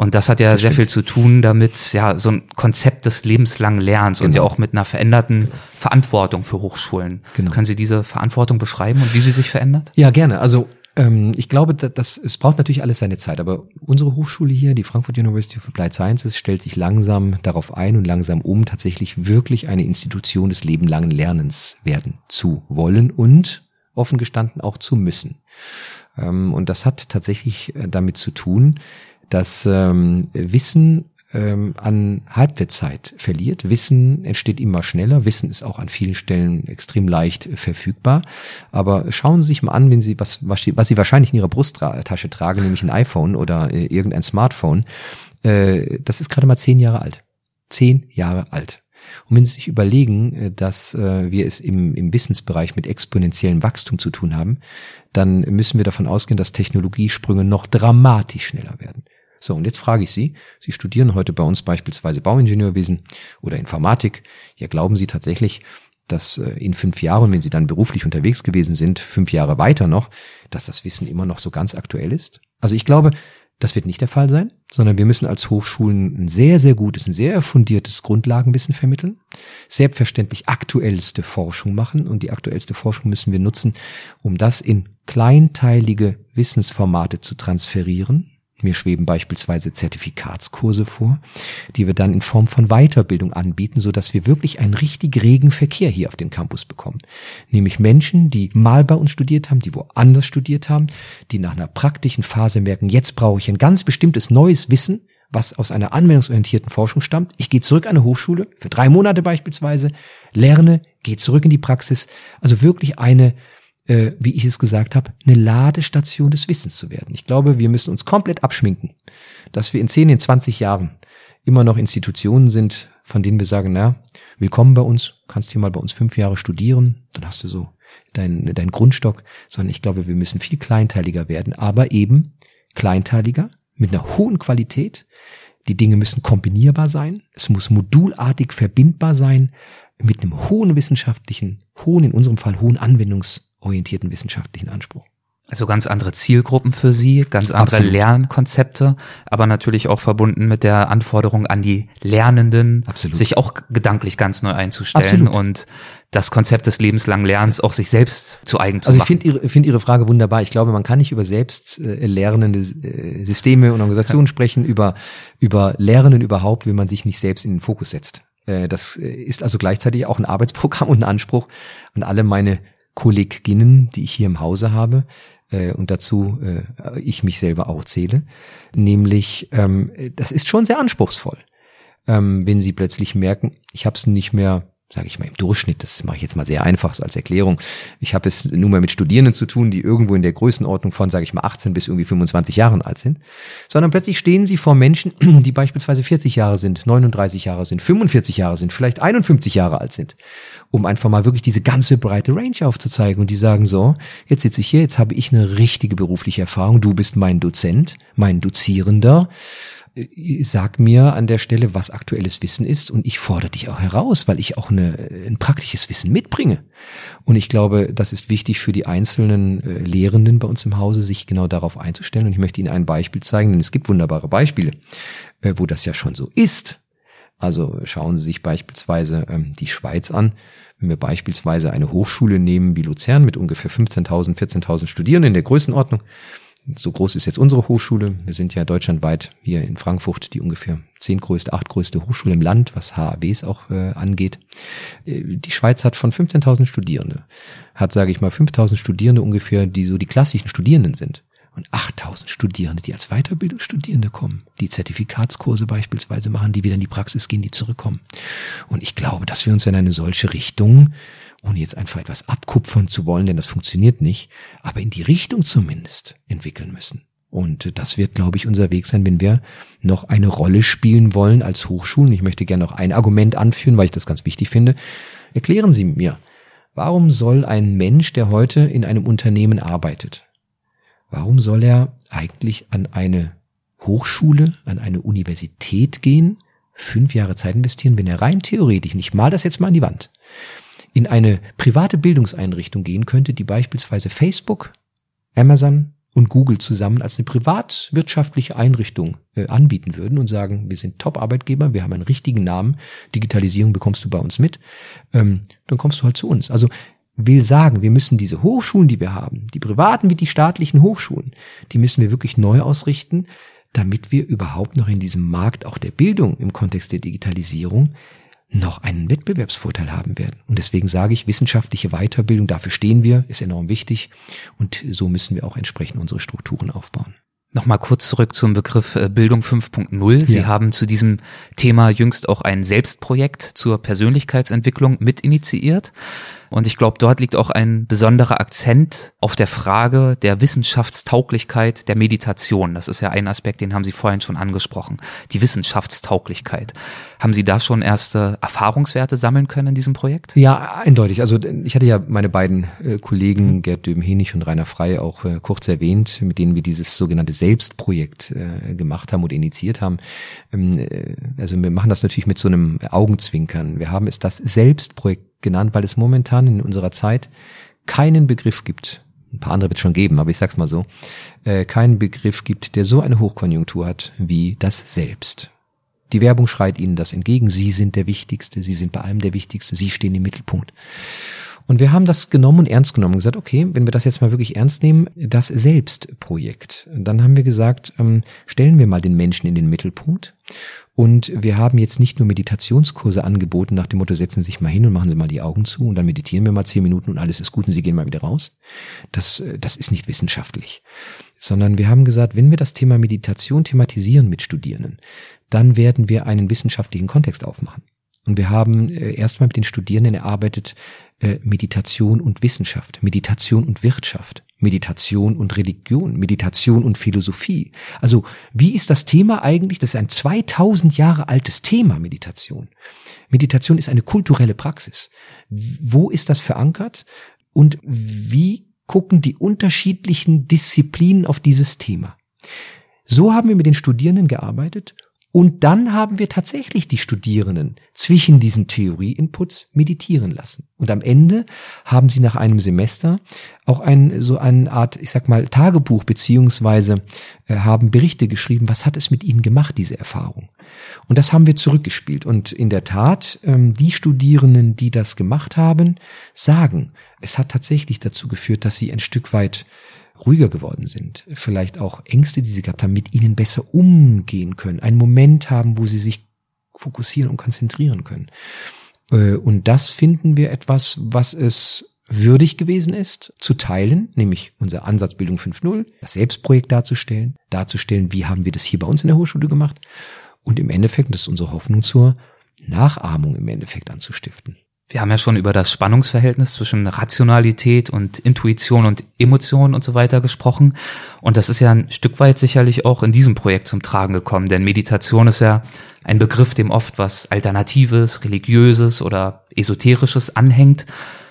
Und das hat ja das sehr viel zu tun damit, ja, so ein Konzept des lebenslangen Lernens genau. und ja auch mit einer veränderten Verantwortung für Hochschulen. Genau. Können Sie diese Verantwortung beschreiben und wie sie sich verändert? Ja, gerne. Also ähm, ich glaube, dass, dass es braucht natürlich alles seine Zeit, aber unsere Hochschule hier, die Frankfurt University of Applied Sciences, stellt sich langsam darauf ein und langsam um, tatsächlich wirklich eine Institution des lebenlangen Lernens werden zu wollen und offen gestanden auch zu müssen. Ähm, und das hat tatsächlich äh, damit zu tun, dass ähm, Wissen ähm, an Halbwertszeit verliert. Wissen entsteht immer schneller. Wissen ist auch an vielen Stellen extrem leicht verfügbar. Aber schauen Sie sich mal an, wenn Sie was, was, was Sie wahrscheinlich in Ihrer Brusttasche tragen, nämlich ein iPhone oder äh, irgendein Smartphone. Äh, das ist gerade mal zehn Jahre alt. Zehn Jahre alt. Und wenn Sie sich überlegen, äh, dass äh, wir es im, im Wissensbereich mit exponentiellem Wachstum zu tun haben, dann müssen wir davon ausgehen, dass Technologiesprünge noch dramatisch schneller werden. So, und jetzt frage ich Sie, Sie studieren heute bei uns beispielsweise Bauingenieurwesen oder Informatik. Ja, glauben Sie tatsächlich, dass äh, in fünf Jahren, wenn Sie dann beruflich unterwegs gewesen sind, fünf Jahre weiter noch, dass das Wissen immer noch so ganz aktuell ist? Also ich glaube, das wird nicht der Fall sein, sondern wir müssen als Hochschulen ein sehr, sehr gutes, ein sehr fundiertes Grundlagenwissen vermitteln, selbstverständlich aktuellste Forschung machen und die aktuellste Forschung müssen wir nutzen, um das in kleinteilige Wissensformate zu transferieren, mir schweben beispielsweise Zertifikatskurse vor, die wir dann in Form von Weiterbildung anbieten, so wir wirklich einen richtig regen Verkehr hier auf den Campus bekommen. Nämlich Menschen, die mal bei uns studiert haben, die woanders studiert haben, die nach einer praktischen Phase merken, jetzt brauche ich ein ganz bestimmtes neues Wissen, was aus einer anwendungsorientierten Forschung stammt. Ich gehe zurück an eine Hochschule, für drei Monate beispielsweise, lerne, gehe zurück in die Praxis. Also wirklich eine äh, wie ich es gesagt habe, eine Ladestation des Wissens zu werden. Ich glaube, wir müssen uns komplett abschminken, dass wir in 10, in 20 Jahren immer noch Institutionen sind, von denen wir sagen, na, willkommen bei uns, kannst hier mal bei uns fünf Jahre studieren, dann hast du so deinen dein Grundstock, sondern ich glaube, wir müssen viel kleinteiliger werden, aber eben kleinteiliger, mit einer hohen Qualität. Die Dinge müssen kombinierbar sein, es muss modulartig verbindbar sein, mit einem hohen wissenschaftlichen, hohen, in unserem Fall hohen Anwendungs- orientierten wissenschaftlichen Anspruch. Also ganz andere Zielgruppen für Sie, ganz andere Absolut. Lernkonzepte, aber natürlich auch verbunden mit der Anforderung an die Lernenden, Absolut. sich auch gedanklich ganz neu einzustellen Absolut. und das Konzept des lebenslangen Lernens auch sich selbst zu eigen zu also machen. Also ich finde Ihre, find Ihre Frage wunderbar. Ich glaube, man kann nicht über selbst äh, lernende äh, Systeme und Organisationen sprechen, über, über Lernen überhaupt, wenn man sich nicht selbst in den Fokus setzt. Äh, das äh, ist also gleichzeitig auch ein Arbeitsprogramm und ein Anspruch an alle meine Kolleginnen, die ich hier im Hause habe, äh, und dazu äh, ich mich selber auch zähle, nämlich ähm, das ist schon sehr anspruchsvoll, ähm, wenn sie plötzlich merken, ich habe es nicht mehr sage ich mal im Durchschnitt, das mache ich jetzt mal sehr einfach so als Erklärung. Ich habe es nun mal mit Studierenden zu tun, die irgendwo in der Größenordnung von, sage ich mal, 18 bis irgendwie 25 Jahren alt sind, sondern plötzlich stehen sie vor Menschen, die beispielsweise 40 Jahre sind, 39 Jahre sind, 45 Jahre sind, vielleicht 51 Jahre alt sind, um einfach mal wirklich diese ganze breite Range aufzuzeigen. Und die sagen so, jetzt sitze ich hier, jetzt habe ich eine richtige berufliche Erfahrung, du bist mein Dozent, mein Dozierender, sag mir an der Stelle, was aktuelles Wissen ist und ich fordere dich auch heraus, weil ich auch eine, ein praktisches Wissen mitbringe. Und ich glaube, das ist wichtig für die einzelnen äh, Lehrenden bei uns im Hause, sich genau darauf einzustellen. Und ich möchte Ihnen ein Beispiel zeigen, denn es gibt wunderbare Beispiele, äh, wo das ja schon so ist. Also schauen Sie sich beispielsweise ähm, die Schweiz an. Wenn wir beispielsweise eine Hochschule nehmen wie Luzern mit ungefähr 15.000, 14.000 Studierenden in der Größenordnung, so groß ist jetzt unsere Hochschule. Wir sind ja deutschlandweit hier in Frankfurt die ungefähr zehntgrößte, achtgrößte Hochschule im Land, was HAWs auch äh, angeht. Äh, die Schweiz hat von 15.000 Studierende, hat, sage ich mal, 5.000 Studierende ungefähr, die so die klassischen Studierenden sind. Und 8000 Studierende, die als Weiterbildungsstudierende kommen, die Zertifikatskurse beispielsweise machen, die wieder in die Praxis gehen, die zurückkommen. Und ich glaube, dass wir uns in eine solche Richtung ohne jetzt einfach etwas abkupfern zu wollen, denn das funktioniert nicht, aber in die Richtung zumindest entwickeln müssen. Und das wird, glaube ich, unser Weg sein, wenn wir noch eine Rolle spielen wollen als Hochschulen. Ich möchte gerne noch ein Argument anführen, weil ich das ganz wichtig finde. Erklären Sie mir, warum soll ein Mensch, der heute in einem Unternehmen arbeitet, warum soll er eigentlich an eine Hochschule, an eine Universität gehen, fünf Jahre Zeit investieren, wenn er rein theoretisch, nicht mal das jetzt mal an die Wand, in eine private Bildungseinrichtung gehen könnte, die beispielsweise Facebook, Amazon und Google zusammen als eine privatwirtschaftliche Einrichtung äh, anbieten würden und sagen, wir sind Top-Arbeitgeber, wir haben einen richtigen Namen, Digitalisierung bekommst du bei uns mit, ähm, dann kommst du halt zu uns. Also will sagen, wir müssen diese Hochschulen, die wir haben, die privaten wie die staatlichen Hochschulen, die müssen wir wirklich neu ausrichten, damit wir überhaupt noch in diesem Markt auch der Bildung im Kontext der Digitalisierung noch einen Wettbewerbsvorteil haben werden. Und deswegen sage ich, wissenschaftliche Weiterbildung, dafür stehen wir, ist enorm wichtig. Und so müssen wir auch entsprechend unsere Strukturen aufbauen. Nochmal kurz zurück zum Begriff äh, Bildung 5.0. Sie ja. haben zu diesem Thema jüngst auch ein Selbstprojekt zur Persönlichkeitsentwicklung mit initiiert. Und ich glaube, dort liegt auch ein besonderer Akzent auf der Frage der Wissenschaftstauglichkeit der Meditation. Das ist ja ein Aspekt, den haben Sie vorhin schon angesprochen. Die Wissenschaftstauglichkeit. Haben Sie da schon erste Erfahrungswerte sammeln können in diesem Projekt? Ja, eindeutig. Also ich hatte ja meine beiden äh, Kollegen mhm. Gerd Döben-Henig und Rainer Frey auch äh, kurz erwähnt, mit denen wir dieses sogenannte Selbstprojekt äh, gemacht haben oder initiiert haben. Ähm, äh, also wir machen das natürlich mit so einem Augenzwinkern. Wir haben es das Selbstprojekt genannt, weil es momentan in unserer Zeit keinen Begriff gibt, ein paar andere wird es schon geben, aber ich sag's mal so, äh, keinen Begriff gibt, der so eine Hochkonjunktur hat wie das Selbst. Die Werbung schreit ihnen das entgegen. Sie sind der Wichtigste, sie sind bei allem der Wichtigste, sie stehen im Mittelpunkt. Und wir haben das genommen und ernst genommen und gesagt, okay, wenn wir das jetzt mal wirklich ernst nehmen, das Selbstprojekt. Dann haben wir gesagt, ähm, stellen wir mal den Menschen in den Mittelpunkt. Und wir haben jetzt nicht nur Meditationskurse angeboten nach dem Motto, setzen Sie sich mal hin und machen Sie mal die Augen zu und dann meditieren wir mal zehn Minuten und alles ist gut und Sie gehen mal wieder raus. Das, äh, das ist nicht wissenschaftlich. Sondern wir haben gesagt, wenn wir das Thema Meditation thematisieren mit Studierenden, dann werden wir einen wissenschaftlichen Kontext aufmachen. Und wir haben äh, erstmal mit den Studierenden erarbeitet äh, Meditation und Wissenschaft, Meditation und Wirtschaft, Meditation und Religion, Meditation und Philosophie. Also wie ist das Thema eigentlich? Das ist ein 2000 Jahre altes Thema, Meditation. Meditation ist eine kulturelle Praxis. Wo ist das verankert? Und wie gucken die unterschiedlichen Disziplinen auf dieses Thema? So haben wir mit den Studierenden gearbeitet und dann haben wir tatsächlich die Studierenden zwischen diesen Theorie-Inputs meditieren lassen. Und am Ende haben sie nach einem Semester auch ein, so eine Art, ich sag mal, Tagebuch beziehungsweise äh, haben Berichte geschrieben, was hat es mit ihnen gemacht, diese Erfahrung. Und das haben wir zurückgespielt. Und in der Tat, ähm, die Studierenden, die das gemacht haben, sagen, es hat tatsächlich dazu geführt, dass sie ein Stück weit ruhiger geworden sind, vielleicht auch Ängste, die sie gehabt haben, mit ihnen besser umgehen können, einen Moment haben, wo sie sich fokussieren und konzentrieren können. Äh, und das finden wir etwas, was es würdig gewesen ist, zu teilen, nämlich unser Ansatzbildung 5.0, das Selbstprojekt darzustellen, darzustellen, wie haben wir das hier bei uns in der Hochschule gemacht und im Endeffekt, das ist unsere Hoffnung zur Nachahmung im Endeffekt anzustiften. Wir haben ja schon über das Spannungsverhältnis zwischen Rationalität und Intuition und Emotion und so weiter gesprochen. Und das ist ja ein Stück weit sicherlich auch in diesem Projekt zum Tragen gekommen, denn Meditation ist ja ein Begriff, dem oft was Alternatives, Religiöses oder Esoterisches anhängt.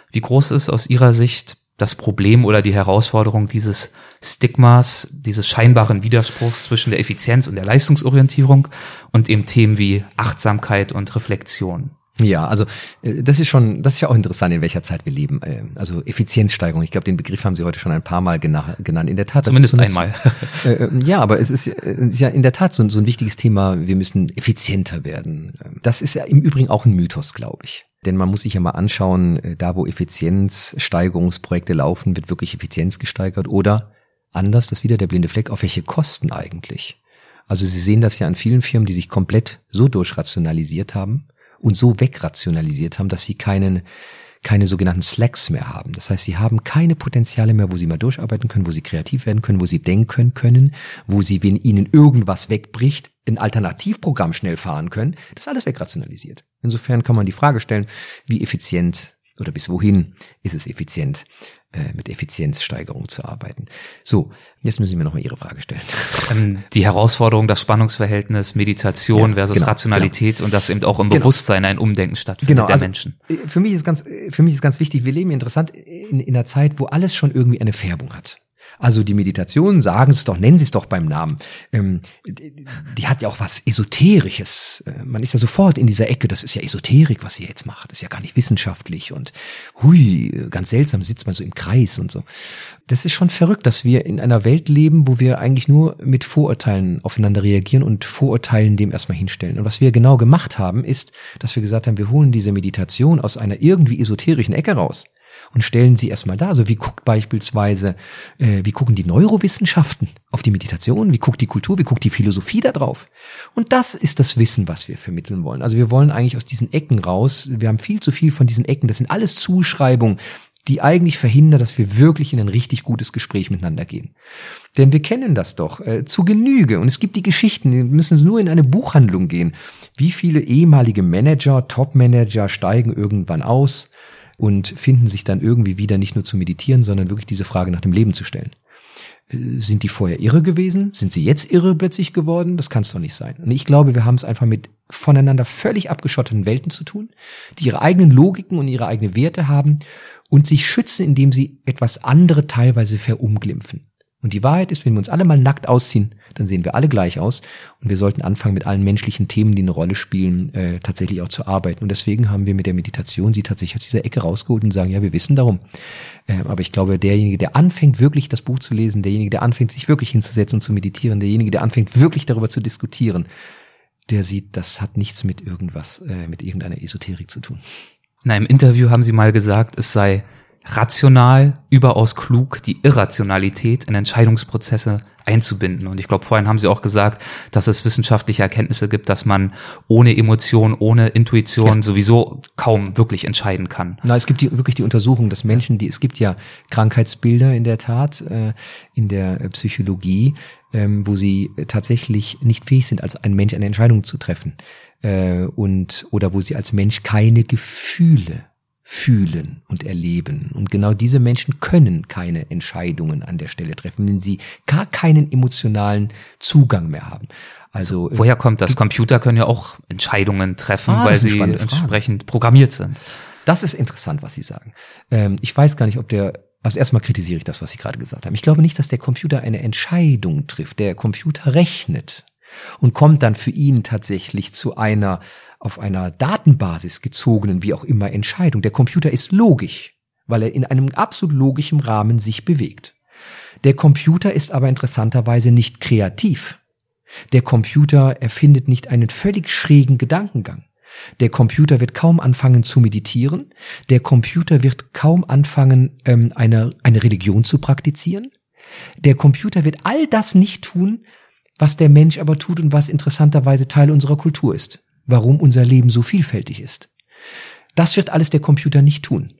Wie groß ist aus Ihrer Sicht das Problem oder die Herausforderung, dieses Stigmas, dieses scheinbaren Widerspruchs zwischen der Effizienz und der Leistungsorientierung und eben Themen wie Achtsamkeit und Reflexion. Ja, also äh, das ist schon, das ist ja auch interessant, in welcher Zeit wir leben. Äh, also Effizienzsteigerung. Ich glaube, den Begriff haben Sie heute schon ein paar Mal genannt. In der Tat. Zumindest so einmal. Äh, ja, aber es ist, ja in der Tat so, so ein wichtiges Thema. Wir müssen effizienter werden. Das ist ja im Übrigen auch ein Mythos, glaube ich. Denn man muss sich ja mal anschauen, da wo Effizienzsteigerungsprojekte laufen, wird wirklich Effizienz gesteigert oder anders, das ist wieder der blinde Fleck, auf welche Kosten eigentlich? Also Sie sehen das ja an vielen Firmen, die sich komplett so durchrationalisiert haben, und so wegrationalisiert haben, dass sie keinen keine sogenannten Slacks mehr haben. Das heißt, sie haben keine Potenziale mehr, wo sie mal durcharbeiten können, wo sie kreativ werden können, wo sie denken können, wo sie, wenn ihnen irgendwas wegbricht, ein Alternativprogramm schnell fahren können. Das ist alles wegrationalisiert. Insofern kann man die Frage stellen, wie effizient oder bis wohin ist es effizient, äh, mit Effizienzsteigerung zu arbeiten. So, jetzt müssen Sie mir nochmal Ihre Frage stellen. Ähm, die Herausforderung, das Spannungsverhältnis Meditation ja, versus genau, Rationalität genau. und dass eben auch im genau. Bewusstsein ein Umdenken stattfindet genau, der also, Menschen. Äh, für mich ist ganz, äh, für mich ist ganz wichtig, wir leben interessant in, in einer Zeit, wo alles schon irgendwie eine Färbung hat. Also die Meditation, sagen Sie es doch, nennen Sie es doch beim Namen. Ähm, die, die, hat ja auch was Esoterisches. Äh, man ist ja sofort in dieser Ecke, das ist ja Esoterik, was sie jetzt macht. Das ist ja gar nicht wissenschaftlich und hui, ganz seltsam sitzt man so im Kreis und so. Das ist schon verrückt, dass wir in einer Welt leben, wo wir eigentlich nur mit Vorurteilen aufeinander reagieren und Vorurteilen dem erstmal hinstellen. Und was wir genau gemacht haben, ist, dass wir gesagt haben, wir holen diese Meditation aus einer irgendwie esoterischen Ecke raus und stellen sie erstmal da. Also wie guckt beispielsweise, äh, wie gucken die Neurowissenschaften auf die Meditation, wie guckt die Kultur, wie guckt die Philosophie da drauf. Und das ist das Wissen, was wir vermitteln wollen. Also wir wollen eigentlich aus diesen Ecken raus. Wir haben viel zu viel von diesen Ecken. Das sind alles Zuschreibungen, die eigentlich verhindern, dass wir wirklich in ein richtig gutes Gespräch miteinander gehen. Denn wir kennen das doch äh, zu Genüge. Und es gibt die Geschichten, die müssen nur in eine Buchhandlung gehen. Wie viele ehemalige Manager, Top-Manager steigen irgendwann aus, und finden sich dann irgendwie wieder nicht nur zu meditieren, sondern wirklich diese Frage nach dem Leben zu stellen. Äh, sind die vorher irre gewesen? Sind sie jetzt irre plötzlich geworden? Das kann es doch nicht sein. Und ich glaube, wir haben es einfach mit voneinander völlig abgeschotteten Welten zu tun, die ihre eigenen Logiken und ihre eigenen Werte haben und sich schützen, indem sie etwas andere teilweise verunglimpfen. Und die Wahrheit ist, wenn wir uns alle mal nackt ausziehen, dann sehen wir alle gleich aus. Und wir sollten anfangen, mit allen menschlichen Themen, die eine Rolle spielen, äh, tatsächlich auch zu arbeiten. Und deswegen haben wir mit der Meditation sie tatsächlich aus dieser Ecke rausgeholt und sagen, ja, wir wissen darum. Äh, aber ich glaube, derjenige, der anfängt, wirklich das Buch zu lesen, derjenige, der anfängt, sich wirklich hinzusetzen und zu meditieren, derjenige, der anfängt, wirklich darüber zu diskutieren, der sieht, das hat nichts mit irgendwas, äh, mit irgendeiner Esoterik zu tun. In einem Interview haben Sie mal gesagt, es sei rational, überaus klug, die Irrationalität in Entscheidungsprozesse einzubinden. Und ich glaube, vorhin haben Sie auch gesagt, dass es wissenschaftliche Erkenntnisse gibt, dass man ohne Emotion, ohne Intuition ja. sowieso kaum wirklich entscheiden kann. Na, es gibt die, wirklich die Untersuchung, dass Menschen, die es gibt ja Krankheitsbilder in der Tat äh, in der Psychologie, ähm, wo sie tatsächlich nicht fähig sind, als ein Mensch eine Entscheidung zu treffen äh, und oder wo sie als Mensch keine Gefühle fühlen und erleben. Und genau diese Menschen können keine Entscheidungen an der Stelle treffen, wenn sie gar keinen emotionalen Zugang mehr haben. Also, also woher kommt das? Computer können ja auch Entscheidungen treffen, ah, weil sie entsprechend programmiert sind. Das ist interessant, was Sie sagen. Ähm, ich weiß gar nicht, ob der also erstmal kritisiere ich das, was Sie gerade gesagt haben. Ich glaube nicht, dass der Computer eine Entscheidung trifft. Der Computer rechnet und kommt dann für ihn tatsächlich zu einer auf einer Datenbasis gezogenen, wie auch immer, Entscheidung. Der Computer ist logisch, weil er in einem absolut logischen Rahmen sich bewegt. Der Computer ist aber interessanterweise nicht kreativ. Der Computer erfindet nicht einen völlig schrägen Gedankengang. Der Computer wird kaum anfangen zu meditieren. Der Computer wird kaum anfangen, ähm, eine, eine Religion zu praktizieren. Der Computer wird all das nicht tun, was der Mensch aber tut und was interessanterweise Teil unserer Kultur ist warum unser Leben so vielfältig ist. Das wird alles der Computer nicht tun.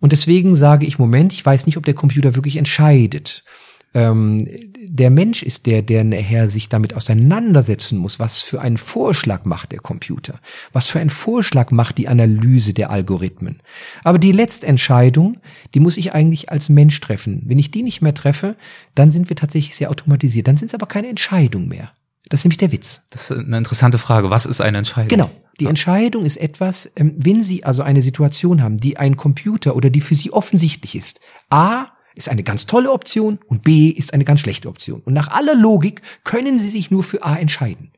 Und deswegen sage ich, Moment, ich weiß nicht, ob der Computer wirklich entscheidet. Ähm, der Mensch ist der, der nachher sich damit auseinandersetzen muss. Was für einen Vorschlag macht der Computer? Was für einen Vorschlag macht die Analyse der Algorithmen? Aber die Letztentscheidung, die muss ich eigentlich als Mensch treffen. Wenn ich die nicht mehr treffe, dann sind wir tatsächlich sehr automatisiert. Dann sind es aber keine Entscheidung mehr. Das ist nämlich der Witz. Das ist eine interessante Frage. Was ist eine Entscheidung? Genau. Die Entscheidung ist etwas, ähm, wenn Sie also eine Situation haben, die ein Computer oder die für Sie offensichtlich ist. A, ist eine ganz tolle Option und B ist eine ganz schlechte Option. Und nach aller Logik können Sie sich nur für A entscheiden.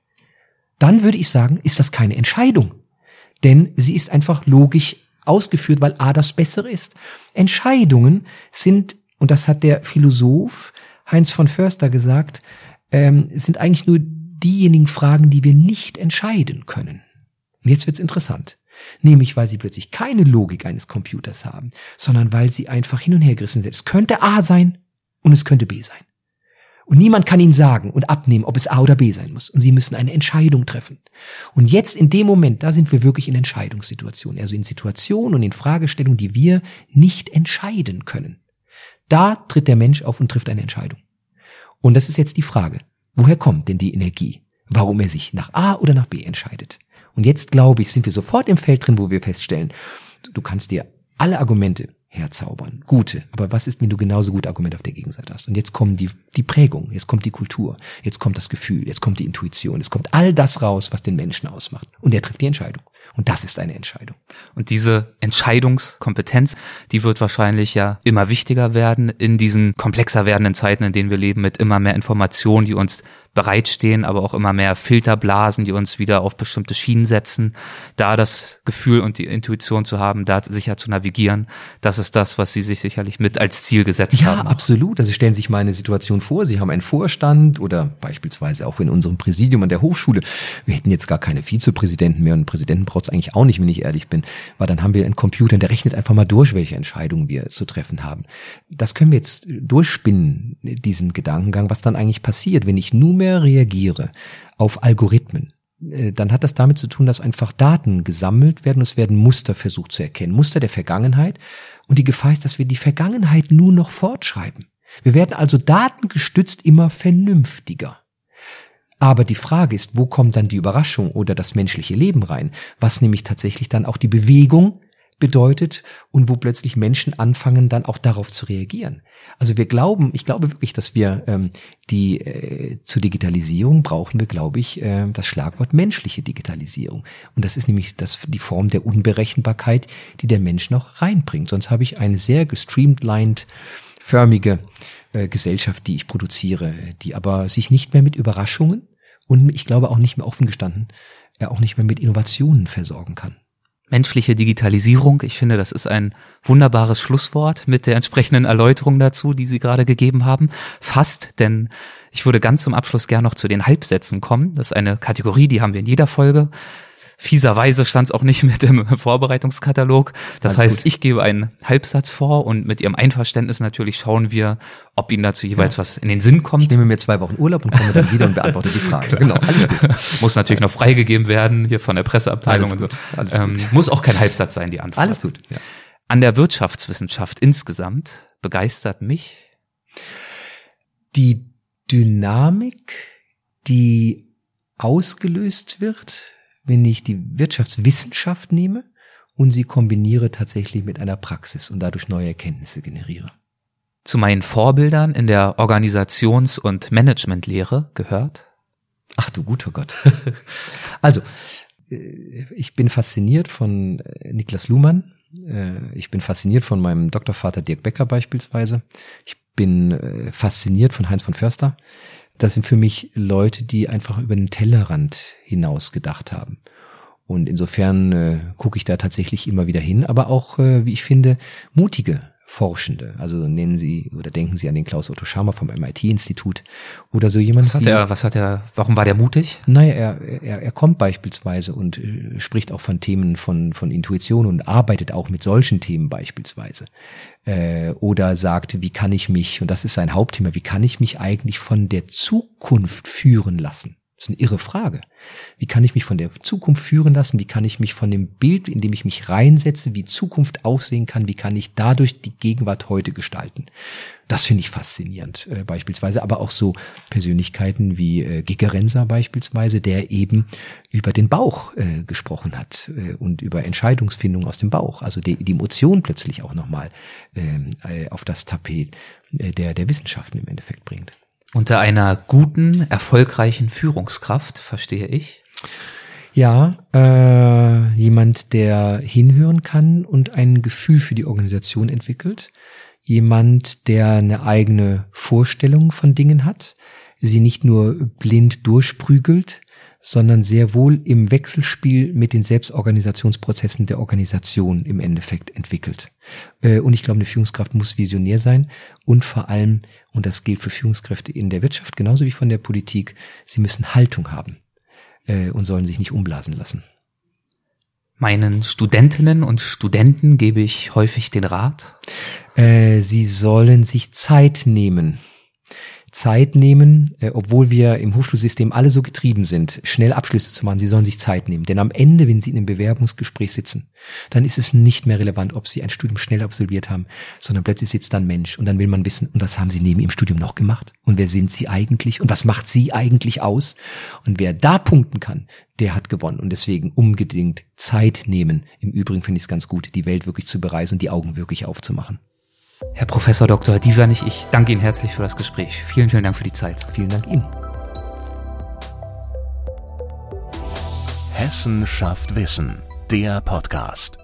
Dann würde ich sagen, ist das keine Entscheidung. Denn sie ist einfach logisch ausgeführt, weil A das Bessere ist. Entscheidungen sind, und das hat der Philosoph Heinz von Förster gesagt, ähm, sind eigentlich nur diejenigen Fragen, die wir nicht entscheiden können. Und jetzt wird's interessant. Nämlich, weil sie plötzlich keine Logik eines Computers haben, sondern weil sie einfach hin und her gerissen sind. Es könnte A sein und es könnte B sein. Und niemand kann ihnen sagen und abnehmen, ob es A oder B sein muss. Und sie müssen eine Entscheidung treffen. Und jetzt in dem Moment, da sind wir wirklich in Entscheidungssituationen. Also in Situationen und in Fragestellungen, die wir nicht entscheiden können. Da tritt der Mensch auf und trifft eine Entscheidung. Und das ist jetzt die Frage. Woher kommt denn die Energie? Warum er sich nach A oder nach B entscheidet? Und jetzt glaube ich, sind wir sofort im Feld drin, wo wir feststellen, du kannst dir alle Argumente herzaubern. Gute. Aber was ist, wenn du genauso gute Argumente auf der Gegenseite hast? Und jetzt kommen die, die Prägung, jetzt kommt die Kultur, jetzt kommt das Gefühl, jetzt kommt die Intuition, jetzt kommt all das raus, was den Menschen ausmacht. Und er trifft die Entscheidung. Und das ist eine Entscheidung. Und diese Entscheidungskompetenz, die wird wahrscheinlich ja immer wichtiger werden in diesen komplexer werdenden Zeiten, in denen wir leben, mit immer mehr Informationen, die uns bereitstehen, aber auch immer mehr Filterblasen, die uns wieder auf bestimmte Schienen setzen. Da das Gefühl und die Intuition zu haben, da sicher zu navigieren, das ist das, was Sie sich sicherlich mit als Ziel gesetzt ja, haben. Ja, absolut. Also stellen Sie sich mal eine Situation vor, Sie haben einen Vorstand oder beispielsweise auch in unserem Präsidium an der Hochschule. Wir hätten jetzt gar keine Vizepräsidenten mehr und einen Präsidenten braucht es eigentlich auch nicht, wenn ich ehrlich bin, weil dann haben wir einen Computer, der rechnet einfach mal durch, welche Entscheidungen wir zu treffen haben. Das können wir jetzt durchspinnen, diesen Gedankengang, was dann eigentlich passiert, wenn ich nur mehr reagiere auf Algorithmen, äh, dann hat das damit zu tun, dass einfach Daten gesammelt werden, es werden Muster versucht zu erkennen, Muster der Vergangenheit. Und die Gefahr ist, dass wir die Vergangenheit nur noch fortschreiben. Wir werden also datengestützt immer vernünftiger. Aber die Frage ist, wo kommt dann die Überraschung oder das menschliche Leben rein? Was nämlich tatsächlich dann auch die Bewegung bedeutet und wo plötzlich Menschen anfangen, dann auch darauf zu reagieren. Also wir glauben, ich glaube wirklich, dass wir ähm, die äh, zur Digitalisierung brauchen wir, glaube ich, äh, das Schlagwort menschliche Digitalisierung. Und das ist nämlich das, die Form der Unberechenbarkeit, die der Mensch noch reinbringt. Sonst habe ich eine sehr gestreamlined förmige äh, Gesellschaft, die ich produziere, die aber sich nicht mehr mit Überraschungen und ich glaube auch nicht mehr offen gestanden, äh, auch nicht mehr mit Innovationen versorgen kann menschliche Digitalisierung. Ich finde, das ist ein wunderbares Schlusswort mit der entsprechenden Erläuterung dazu, die Sie gerade gegeben haben. Fast, denn ich würde ganz zum Abschluss gern noch zu den Halbsätzen kommen. Das ist eine Kategorie, die haben wir in jeder Folge. Fieserweise stand es auch nicht mit dem Vorbereitungskatalog. Das Alles heißt, gut. ich gebe einen Halbsatz vor und mit Ihrem Einverständnis natürlich schauen wir, ob Ihnen dazu jeweils ja. was in den Sinn kommt. Ich nehme mir zwei Wochen Urlaub und komme dann wieder und beantworte die Frage. genau, alles gut. Muss natürlich noch freigegeben werden, hier von der Presseabteilung alles und so. Alles ähm, muss auch kein Halbsatz sein, die Antwort. Alles gut. Ja. An der Wirtschaftswissenschaft insgesamt begeistert mich die Dynamik, die ausgelöst wird wenn ich die Wirtschaftswissenschaft nehme und sie kombiniere tatsächlich mit einer Praxis und dadurch neue Erkenntnisse generiere. Zu meinen Vorbildern in der Organisations- und Managementlehre gehört? Ach du guter Gott. also, äh, ich bin fasziniert von äh, Niklas Luhmann. Äh, ich bin fasziniert von meinem Doktorvater Dirk Becker beispielsweise. Ich bin fasziniert von Heinz von Förster das sind für mich Leute, die einfach über den Tellerrand hinaus gedacht haben. Und insofern äh, gucke ich da tatsächlich immer wieder hin, aber auch, äh, wie ich finde, mutige Forschende. Also nennen Sie oder denken Sie an den Klaus Otto Scharmer vom MIT-Institut oder so jemand. Was hat er, was hat er, warum war der mutig? Naja, er, er, er kommt beispielsweise und äh, spricht auch von Themen von, von Intuition und arbeitet auch mit solchen Themen beispielsweise. Äh, oder sagt, wie kann ich mich, und das ist sein Hauptthema, wie kann ich mich eigentlich von der Zukunft führen lassen? Das ist eine irre Frage. Wie kann ich mich von der Zukunft führen lassen? Wie kann ich mich von dem Bild, in dem ich mich reinsetze, wie Zukunft aussehen kann, wie kann ich dadurch die Gegenwart heute gestalten? Das finde ich faszinierend äh, beispielsweise, aber auch so Persönlichkeiten wie äh, Gigerenser beispielsweise, der eben über den Bauch äh, gesprochen hat äh, und über Entscheidungsfindung aus dem Bauch, also die, die Emotion plötzlich auch nochmal ähm, äh, auf das Tapet äh, der, der Wissenschaften im Endeffekt bringt. Unter einer guten, erfolgreichen Führungskraft, verstehe ich. Ja, äh, jemand, der hinhören kann und ein Gefühl für die Organisation entwickelt. jemand, der eine eigene Vorstellung von Dingen hat, sie nicht nur blind durchprügelt, sondern sehr wohl im Wechselspiel mit den Selbstorganisationsprozessen der Organisation im Endeffekt entwickelt. Äh, und ich glaube, eine Führungskraft muss visionär sein und vor allem, und das gilt für Führungskräfte in der Wirtschaft genauso wie von der Politik, sie müssen Haltung haben äh, und sollen sich nicht umblasen lassen. Meinen Studentinnen und Studenten gebe ich häufig den Rat. Äh, sie sollen sich Zeit nehmen Zeit nehmen, äh, obwohl wir im Hochschulsystem alle so getrieben sind, schnell Abschlüsse zu machen. Sie sollen sich Zeit nehmen. Denn am Ende, wenn Sie in einem Bewerbungsgespräch sitzen, dann ist es nicht mehr relevant, ob Sie ein Studium schnell absolviert haben, sondern plötzlich sitzt da ein Mensch und dann will man wissen, und was haben Sie neben Ihrem Studium noch gemacht? Und wer sind Sie eigentlich? Und was macht Sie eigentlich aus? Und wer da punkten kann, der hat gewonnen. Und deswegen unbedingt Zeit nehmen. Im Übrigen finde ich es ganz gut, die Welt wirklich zu bereisen und die Augen wirklich aufzumachen. Herr Professor Dr. Divanich, ich danke Ihnen herzlich für das Gespräch. Vielen, vielen Dank für die Zeit. Vielen Dank Ihnen. Hessen schafft Wissen, der Podcast.